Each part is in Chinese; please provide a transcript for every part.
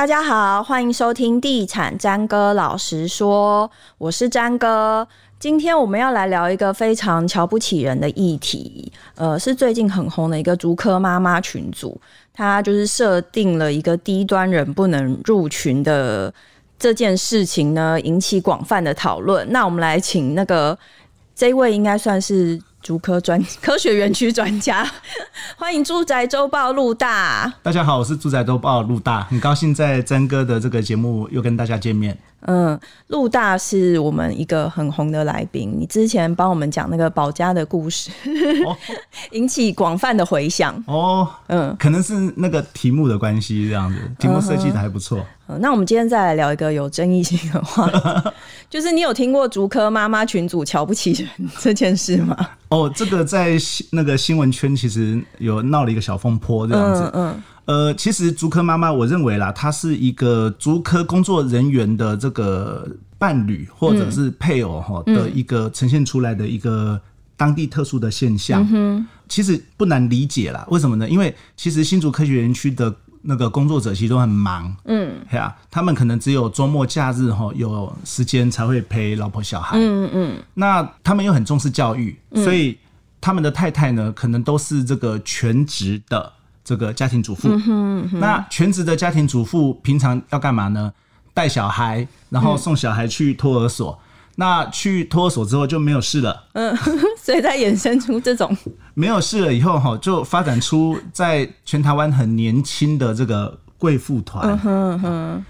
大家好，欢迎收听《地产詹哥老实说》，我是詹哥。今天我们要来聊一个非常瞧不起人的议题，呃，是最近很红的一个竹科妈妈群组，它就是设定了一个低端人不能入群的这件事情呢，引起广泛的讨论。那我们来请那个这位应该算是。竹科专科学园区专家，欢迎住宅周报陆大。大家好，我是住宅周报陆大，很高兴在曾哥的这个节目又跟大家见面。嗯，陆大是我们一个很红的来宾，你之前帮我们讲那个保家的故事，哦、引起广泛的回响。哦，嗯，可能是那个题目的关系，这样子，题目设计的还不错。嗯，那我们今天再来聊一个有争议性的话，就是你有听过竹科妈妈群组瞧不起人这件事吗？哦，这个在那个新闻圈其实有闹了一个小风波，这样子。嗯。嗯呃，其实竹科妈妈，我认为啦，她是一个竹科工作人员的这个伴侣或者是配偶哈的一个呈现出来的一个当地特殊的现象。嗯，其实不难理解啦，为什么呢？因为其实新竹科学园区的那个工作者其实都很忙，嗯，对啊，他们可能只有周末假日哈有时间才会陪老婆小孩，嗯嗯，那他们又很重视教育，所以他们的太太呢，可能都是这个全职的。这个家庭主妇，嗯哼嗯哼，那全职的家庭主妇平常要干嘛呢？带小孩，然后送小孩去托儿所。嗯、那去托儿所之后就没有事了，嗯，所以才衍生出这种没有事了以后哈，就发展出在全台湾很年轻的这个贵妇团。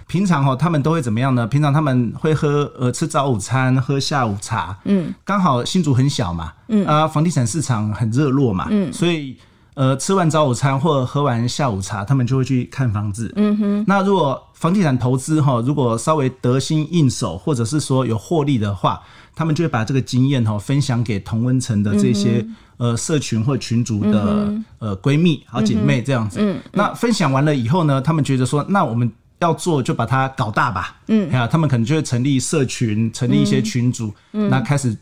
平常哈他们都会怎么样呢？平常他们会喝呃吃早午餐，喝下午茶。嗯，刚好新竹很小嘛，嗯啊，房地产市场很热络嘛，嗯，所以。呃，吃完早午餐或者喝完下午茶，他们就会去看房子。嗯哼。那如果房地产投资哈，如果稍微得心应手，或者是说有获利的话，他们就会把这个经验哈分享给同温层的这些、嗯、呃社群或群组的、嗯、呃闺蜜、好姐妹这样子。嗯。那分享完了以后呢，他们觉得说，那我们要做就把它搞大吧。嗯。啊，他们可能就会成立社群，成立一些群组，嗯、那开始。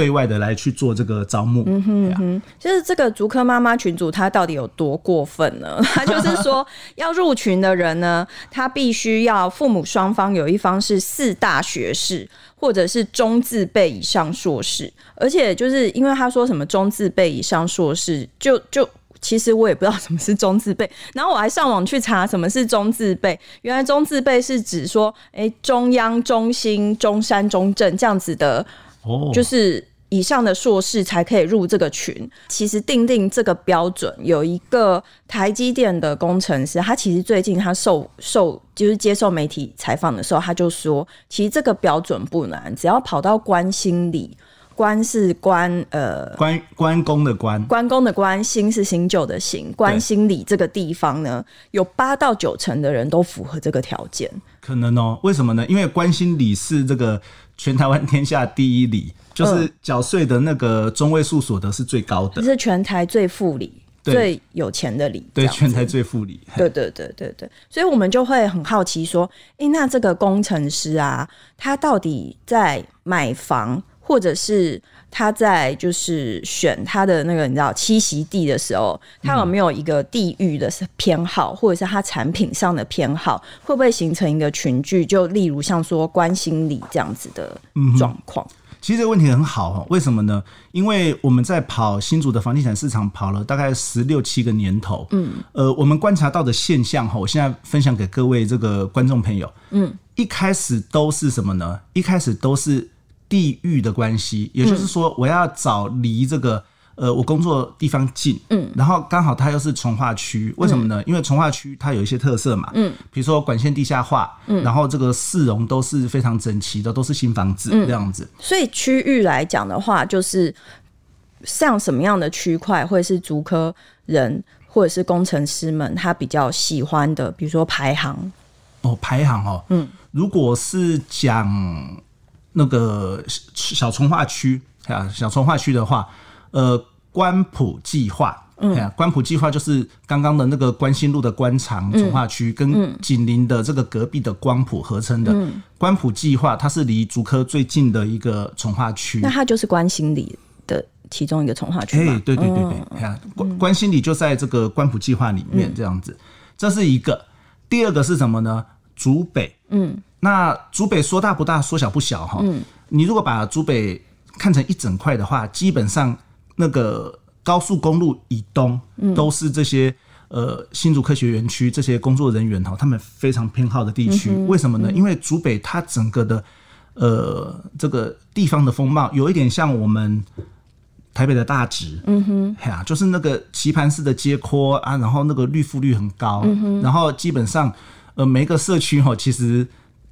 对外的来去做这个招募，嗯哼，哼，就是这个竹科妈妈群组，他到底有多过分呢？他就是说，要入群的人呢，他必须要父母双方有一方是四大学士，或者是中字辈以上硕士，而且就是因为他说什么中字辈以上硕士，就就其实我也不知道什么是中字辈，然后我还上网去查什么是中字辈，原来中字辈是指说，哎，中央、中心、中山、中正这样子的，哦，就是。以上的硕士才可以入这个群。其实定定这个标准有一个台积电的工程师，他其实最近他受受就是接受媒体采访的时候，他就说，其实这个标准不难，只要跑到关心里，关是关呃关关公的关，关公的关，新是新旧的新，关心里这个地方呢，有八到九成的人都符合这个条件。可能哦，为什么呢？因为关心里是这个全台湾天下第一里。就是缴税的那个中位数所得是最高的，是全台最富里、最有钱的里。对，全台最富里。对对对对对，所以我们就会很好奇说，诶、欸，那这个工程师啊，他到底在买房，或者是他在就是选他的那个你知道栖息地的时候，他有没有一个地域的偏好，或者是他产品上的偏好，会不会形成一个群聚？就例如像说关心里这样子的状况。嗯其实这个问题很好哈，为什么呢？因为我们在跑新竹的房地产市场跑了大概十六七个年头，嗯，呃，我们观察到的现象哈，我现在分享给各位这个观众朋友，嗯，一开始都是什么呢？一开始都是地域的关系，也就是说，我要找离这个。呃，我工作地方近，嗯，然后刚好它又是从化区，为什么呢？嗯、因为从化区它有一些特色嘛，嗯，比如说管线地下化，嗯，然后这个市容都是非常整齐的，都是新房子这样子。嗯、所以区域来讲的话，就是像什么样的区块，会是竹科人或者是工程师们他比较喜欢的，比如说排行。哦，排行哦，嗯，如果是讲那个小从化区啊，小从化区的话，呃。关埔计划，嗯，关埔计划就是刚刚的那个关心路的关长从化区，跟紧邻的这个隔壁的光谱合称的关埔计划，它是离竹科最近的一个从化区。那它就是关心里的其中一个从化区。哎，对对对对，关关心里就在这个关埔计划里面，这样子，这是一个。第二个是什么呢？竹北，嗯，那竹北说大不大，说小不小哈。嗯，你如果把竹北看成一整块的话，基本上那个高速公路以东都是这些呃新竹科学园区这些工作人员哈，他们非常偏好的地区。为什么呢？因为竹北它整个的呃这个地方的风貌有一点像我们。台北的大直，嗯哼，呀，就是那个棋盘式的街廓啊，然后那个绿覆率很高，嗯哼，然后基本上，呃，每一个社区哈，其实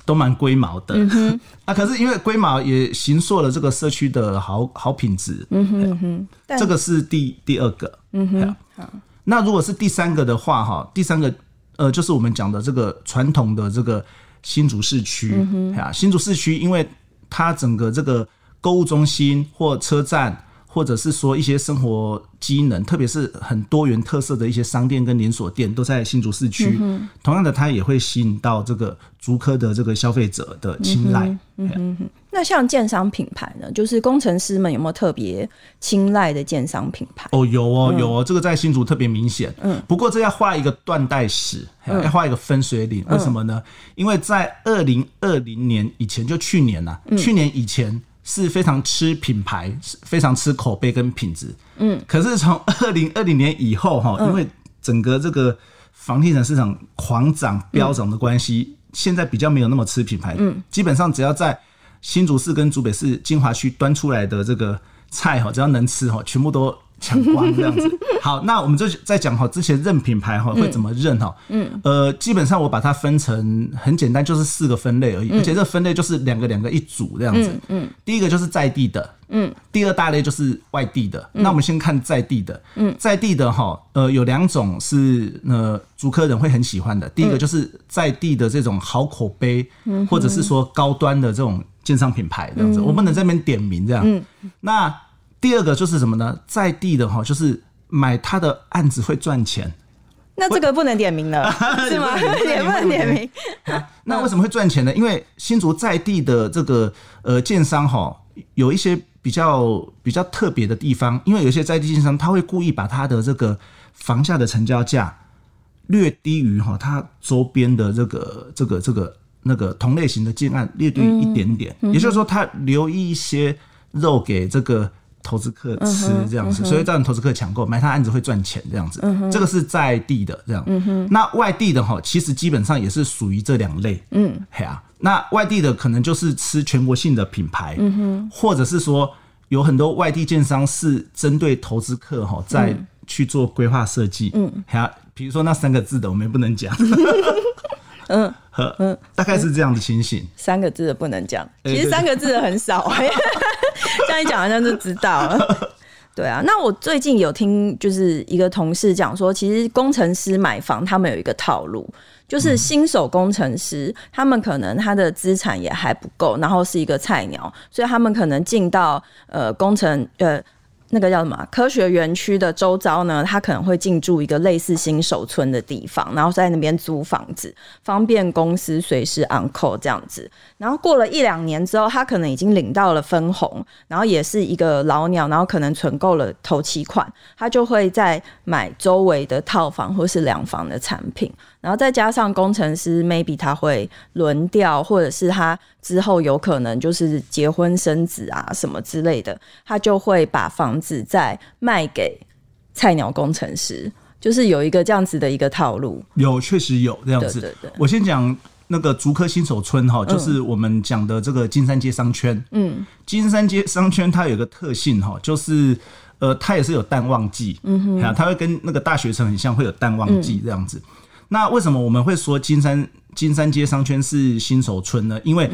都蛮龟毛的，嗯，啊，可是因为龟毛也形塑了这个社区的好好品质，嗯哼哼，这个是第第二个，嗯哼，好，那如果是第三个的话哈，第三个呃，就是我们讲的这个传统的这个新竹市区，嗯哼，呀，新竹市区，因为它整个这个购物中心或车站。或者是说一些生活机能，特别是很多元特色的一些商店跟连锁店，都在新竹市区。嗯、同样的，它也会吸引到这个竹科的这个消费者的青睐。嗯哼哼。那像建商品牌呢？就是工程师们有没有特别青睐的建商品牌？哦，有哦，有哦，这个在新竹特别明显。嗯。不过这要画一个断代史，要画一个分水岭。为什么呢？因为在二零二零年以前，就去年呐、啊，去年以前。是非常吃品牌，非常吃口碑跟品质。嗯，可是从 二零二零年以后哈，因为整个这个房地产市场狂涨飙涨的关系，现在比较没有那么吃品牌。嗯，基本上只要在新竹市跟竹北市金华区端出来的这个菜哈，只要能吃哈，全部都。抢光这样子，好，那我们就再讲哈，之前认品牌哈会怎么认哈？嗯，呃，基本上我把它分成很简单，就是四个分类而已，而且这分类就是两个两个一组这样子。嗯，第一个就是在地的，嗯，第二大类就是外地的。那我们先看在地的，嗯，在地的哈，呃，有两种是呃主客人会很喜欢的，第一个就是在地的这种好口碑，或者是说高端的这种建商品牌这样子，我不能在那边点名这样。嗯，那。第二个就是什么呢？在地的哈，就是买他的案子会赚钱。那这个不能点名了，是吗？也不能点名。那为什么会赚钱呢？因为新竹在地的这个呃建商哈，有一些比较比较特别的地方。因为有些在地建商他会故意把他的这个房价的成交价略低于哈他周边的这个这个这个那个同类型的建案略低于一点点。也就是说，他留一些肉给这个。投资客吃这样子，所以造成投资客抢购买他案子会赚钱这样子，这个是在地的这样。那外地的哈，其实基本上也是属于这两类。嗯，嘿啊，那外地的可能就是吃全国性的品牌，或者是说有很多外地建商是针对投资客哈在去做规划设计。嗯，嘿啊，比如说那三个字的我们也不能讲。嗯，嗯，大概是这样的情形。三个字的不能讲，其实三个字的很少。这样一讲好像就知道了。对啊，那我最近有听，就是一个同事讲说，其实工程师买房他们有一个套路，就是新手工程师，他们可能他的资产也还不够，然后是一个菜鸟，所以他们可能进到呃工程呃。那个叫什么科学园区的周遭呢？他可能会进驻一个类似新手村的地方，然后在那边租房子，方便公司随时 on call 这样子。然后过了一两年之后，他可能已经领到了分红，然后也是一个老鸟，然后可能存够了头期款，他就会再买周围的套房或是两房的产品。然后再加上工程师，maybe 他会轮调，或者是他之后有可能就是结婚生子啊什么之类的，他就会把房子再卖给菜鸟工程师，就是有一个这样子的一个套路。有，确实有这样子。对对对。我先讲那个竹科新手村哈，就是我们讲的这个金山街商圈。嗯。金山街商圈它有一个特性哈，就是呃，它也是有淡旺季。嗯哼。它会跟那个大学城很像，会有淡旺季这样子。嗯那为什么我们会说金山金山街商圈是新手村呢？因为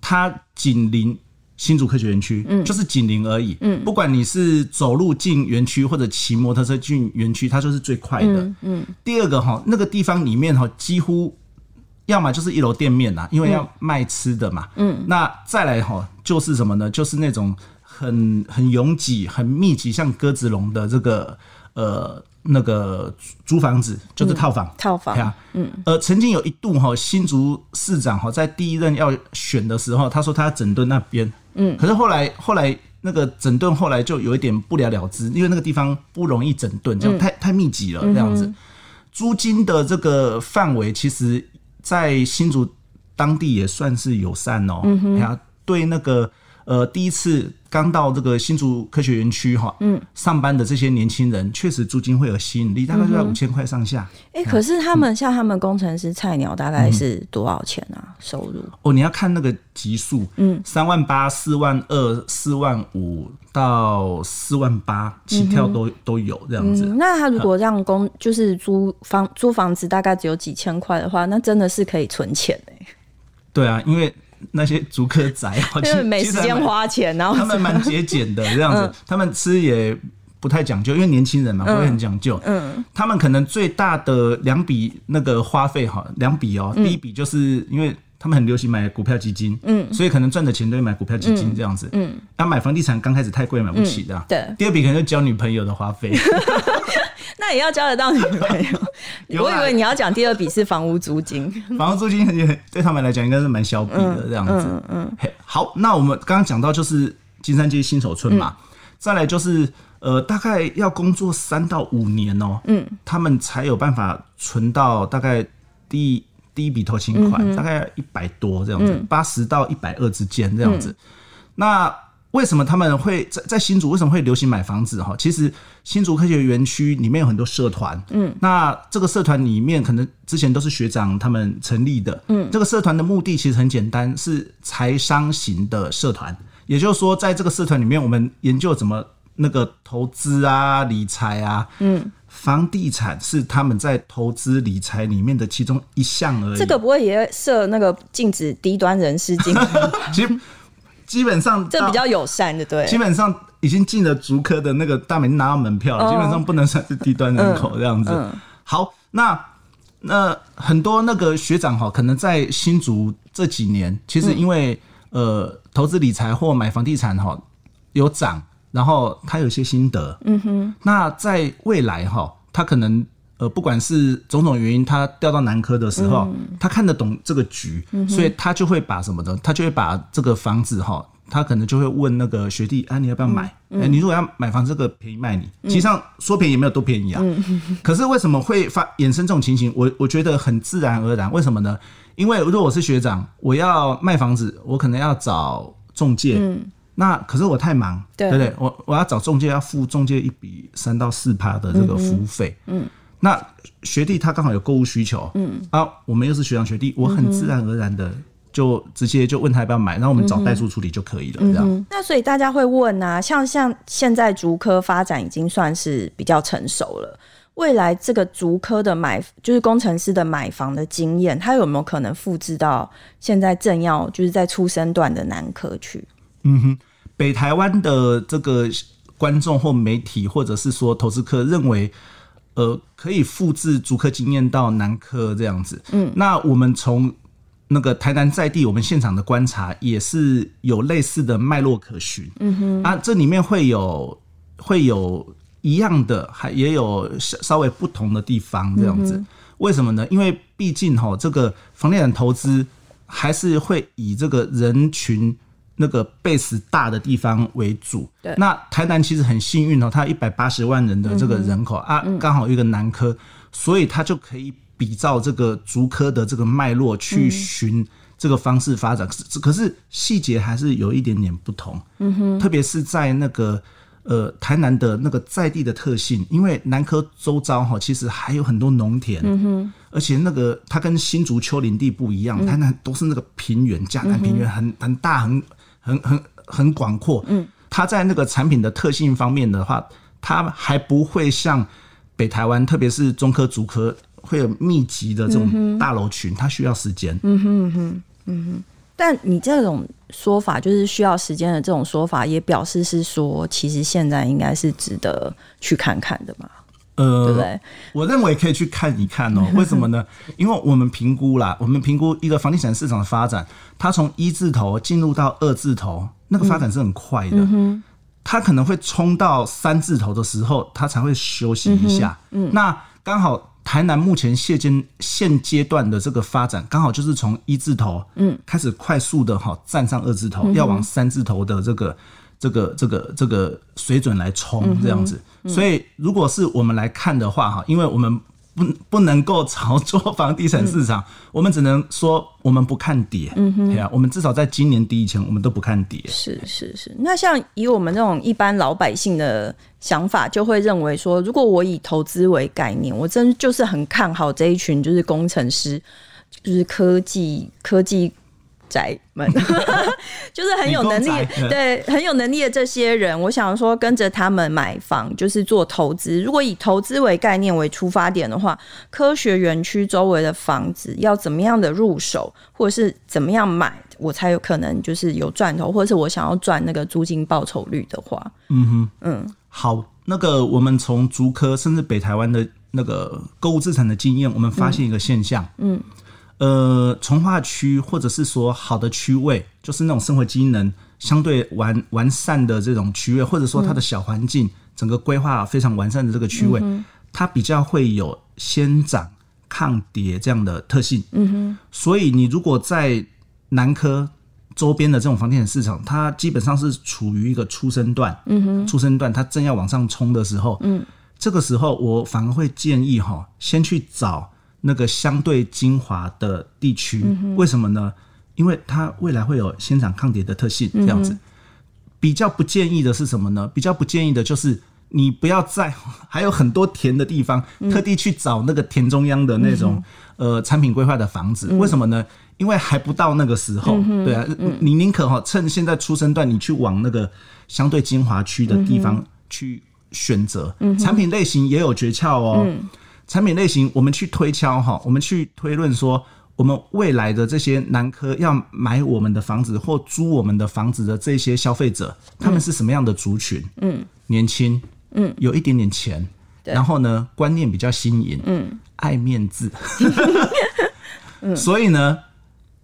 它紧邻新竹科学园区，嗯，就是紧邻而已，嗯，不管你是走路进园区或者骑摩托车进园区，它就是最快的，嗯。嗯，第二个哈，那个地方里面哈，几乎要么就是一楼店面啦，因为要卖吃的嘛，嗯，那再来哈，就是什么呢？就是那种很很拥挤、很密集，像鸽子笼的这个呃。那个租房子就是套房，嗯、套房呀，嗯，呃，曾经有一度哈，新竹市长哈在第一任要选的时候，他说他要整顿那边，嗯，可是后来后来那个整顿后来就有一点不了了之，因为那个地方不容易整顿，就太太密集了这样子。租金的这个范围，其实，在新竹当地也算是友善哦。嗯哼，对那个。呃，第一次刚到这个新竹科学园区哈，嗯，上班的这些年轻人，确实租金会有吸引力，大概就在五千块上下。哎、嗯欸，可是他们、嗯、像他们工程师菜鸟，大概是多少钱啊？嗯、收入？哦，你要看那个级数，嗯，三万八、四万二、四万五到四万八起跳都、嗯、都有这样子、嗯。那他如果让工就是租房租房子，大概只有几千块的话，那真的是可以存钱哎。对啊，因为。那些竹科仔，因为没时间花钱，然后他们蛮节俭的这样子，他们吃也不太讲究，因为年轻人嘛，不会很讲究。嗯，他们可能最大的两笔那个花费哈，两笔哦，第一笔就是因为他们很流行买股票基金，嗯，所以可能赚的钱都会买股票基金这样子，嗯，那买房地产刚开始太贵买不起的，对。第二笔可能就交女朋友的花费。那也要交得到女朋友？我以为你要讲第二笔是房屋租金。房屋租金对他们来讲应该是蛮小笔的这样子。嗯嗯，嗯。好，那我们刚刚讲到就是金山街新手村嘛，嗯、再来就是呃，大概要工作三到五年哦、喔，嗯，他们才有办法存到大概第第一笔头期款，大概一百多这样子，八十到一百二之间这样子。那为什么他们会在在新竹为什么会流行买房子哈？其实新竹科学园区里面有很多社团，嗯，那这个社团里面可能之前都是学长他们成立的，嗯，这个社团的目的其实很简单，是财商型的社团，也就是说，在这个社团里面，我们研究怎么那个投资啊、理财啊，嗯，房地产是他们在投资理财里面的其中一项而已。这个不会也设那个禁止低端人士进？其实。基本上这比较友善的，对。基本上已经进了竹科的那个大门拿到门票了，哦，基本上不能算是低端人口这样子。好，那那很多那个学长哈，可能在新竹这几年，其实因为、嗯、呃投资理财或买房地产哈有涨，然后他有些心得。嗯哼。那在未来哈，他可能。呃，不管是种种原因，他调到南科的时候，嗯、他看得懂这个局，嗯、所以他就会把什么的，他就会把这个房子哈，他可能就会问那个学弟，啊，你要不要买？哎、嗯欸，你如果要买房，这个便宜卖你。实际上说便宜也没有多便宜啊。嗯、可是为什么会发衍生这种情形？我我觉得很自然而然。为什么呢？因为如果我是学长，我要卖房子，我可能要找中介。嗯、那可是我太忙，对，不对？我我要找中介，要付中介一笔三到四趴的这个服务费。嗯。嗯那学弟他刚好有购物需求，嗯啊，我们又是学长学弟，我很自然而然的就直接就问他要不要买，然后我们找代书处理就可以了，这样、嗯。那所以大家会问啊，像像现在竹科发展已经算是比较成熟了，未来这个竹科的买就是工程师的买房的经验，他有没有可能复制到现在正要就是在出生段的南科去？嗯哼，北台湾的这个观众或媒体或者是说投资客认为。呃，可以复制足科经验到南科这样子。嗯，那我们从那个台南在地，我们现场的观察也是有类似的脉络可循。嗯哼，啊，这里面会有会有一样的，还也有稍稍微不同的地方这样子。嗯、为什么呢？因为毕竟哈，这个房地产投资还是会以这个人群。那个 base 大的地方为主，对。那台南其实很幸运哦，它一百八十万人的这个人口、嗯、啊，刚好有一个南科，所以它就可以比照这个竹科的这个脉络去寻这个方式发展。可是可是细节还是有一点点不同，嗯哼。特别是在那个呃台南的那个在地的特性，因为南科周遭哈其实还有很多农田，嗯哼。而且那个它跟新竹丘陵地不一样，台南都是那个平原，嘉南平原很很大很。很很很广阔，嗯，它在那个产品的特性方面的话，它还不会像北台湾，特别是中科、竹科会有密集的这种大楼群，它需要时间。嗯哼嗯哼嗯哼。但你这种说法，就是需要时间的这种说法，也表示是说，其实现在应该是值得去看看的嘛。呃，对不对？我认为可以去看一看哦。为什么呢？因为我们评估啦，我们评估一个房地产市场的发展，它从一字头进入到二字头，那个发展是很快的。嗯，它可能会冲到三字头的时候，它才会休息一下。嗯，那刚好台南目前现阶现阶段的这个发展，刚好就是从一字头嗯开始快速的哈站上二字头，要往三字头的这个。这个这个这个水准来冲这样子，所以如果是我们来看的话哈，因为我们不不能够炒作房地产市场，嗯、我们只能说我们不看跌。嗯哼，我们至少在今年底以前，我们都不看跌。是是是，那像以我们这种一般老百姓的想法，就会认为说，如果我以投资为概念，我真就是很看好这一群就是工程师，就是科技科技。宅们。就是很有能力，对，很有能力的这些人，我想说跟着他们买房就是做投资。如果以投资为概念为出发点的话，科学园区周围的房子要怎么样的入手，或者是怎么样买，我才有可能就是有赚头，或者是我想要赚那个租金报酬率的话，嗯哼，嗯，好，那个我们从竹科甚至北台湾的那个购物资产的经验，我们发现一个现象，嗯。嗯呃，从化区或者是说好的区位，就是那种生活机能相对完完善的这种区位，或者说它的小环境、嗯、整个规划非常完善的这个区位，嗯、它比较会有先涨抗跌这样的特性。嗯哼，所以你如果在南科周边的这种房地产市场，它基本上是处于一个初升段。嗯哼，初升段它正要往上冲的时候，嗯，这个时候我反而会建议哈，先去找。那个相对精华的地区，为什么呢？因为它未来会有先涨抗跌的特性，这样子。比较不建议的是什么呢？比较不建议的就是你不要在还有很多田的地方，特地去找那个田中央的那种呃产品规划的房子。为什么呢？因为还不到那个时候，对啊，你宁可哈趁现在出生段，你去往那个相对精华区的地方去选择。产品类型也有诀窍哦。产品类型，我们去推敲哈，我们去推论说，我们未来的这些南科要买我们的房子或租我们的房子的这些消费者，他们是什么样的族群？嗯，年轻，嗯，有一点点钱，然后呢，观念比较新颖，嗯，爱面子，所以呢，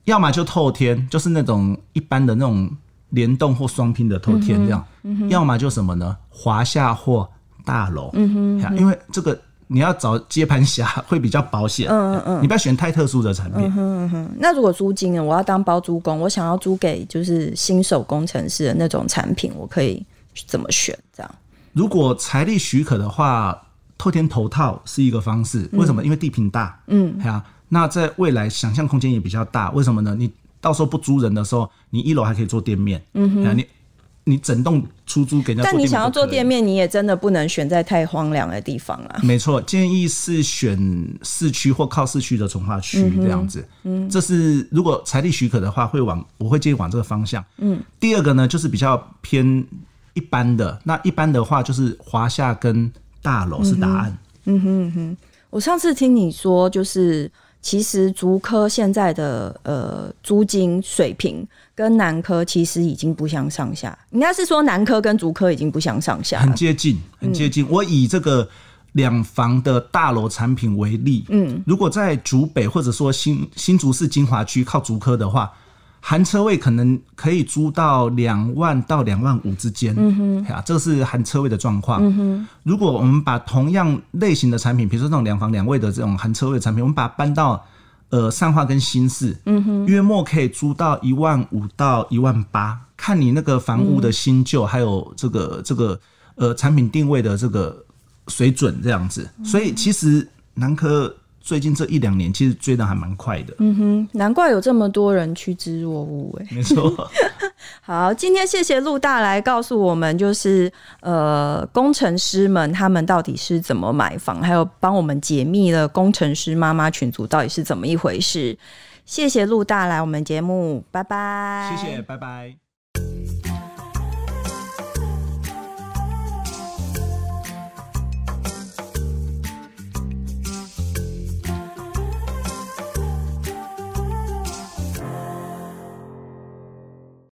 要么就透天，就是那种一般的那种联动或双拼的透天这样，要么就什么呢？华夏或大楼，嗯哼，因为这个。你要找接盘侠会比较保险，嗯嗯，你不要选太特殊的产品。嗯哼，那如果租金呢？我要当包租公，我想要租给就是新手工程师的那种产品，我可以怎么选？这样，如果财力许可的话，透天头套是一个方式。为什么？因为地坪大，嗯，对啊。那在未来想象空间也比较大。为什么呢？你到时候不租人的时候，你一楼还可以做店面，嗯哼，你。你整栋出租给人家，但你想要做店面，你也真的不能选在太荒凉的地方啊。没错，建议是选市区或靠市区的从化区这样子。嗯，这是如果财力许可的话，会往我会建议往这个方向。嗯，第二个呢，就是比较偏一般的。那一般的话，就是华夏跟大楼是答案。嗯哼嗯哼，我上次听你说，就是。其实竹科现在的呃租金水平跟南科其实已经不相上下，应该是说南科跟竹科已经不相上下，很接近，很接近。嗯、我以这个两房的大楼产品为例，嗯，如果在竹北或者说新新竹市金华区靠竹科的话。含车位可能可以租到两万到两万五之间，嗯哼，啊，这个是含车位的状况。嗯哼，如果我们把同样类型的产品，比如说这种两房两卫的这种含车位的产品，我们把它搬到呃善化跟新市，嗯哼，约莫可以租到一万五到一万八，看你那个房屋的新旧，还有这个这个呃产品定位的这个水准这样子。所以其实南科。最近这一两年，其实追的还蛮快的。嗯哼，难怪有这么多人趋之若鹜哎。没错。好，今天谢谢陆大来告诉我们，就是呃，工程师们他们到底是怎么买房，还有帮我们解密了工程师妈妈群组到底是怎么一回事。谢谢陆大来我们节目，拜拜。谢谢，拜拜。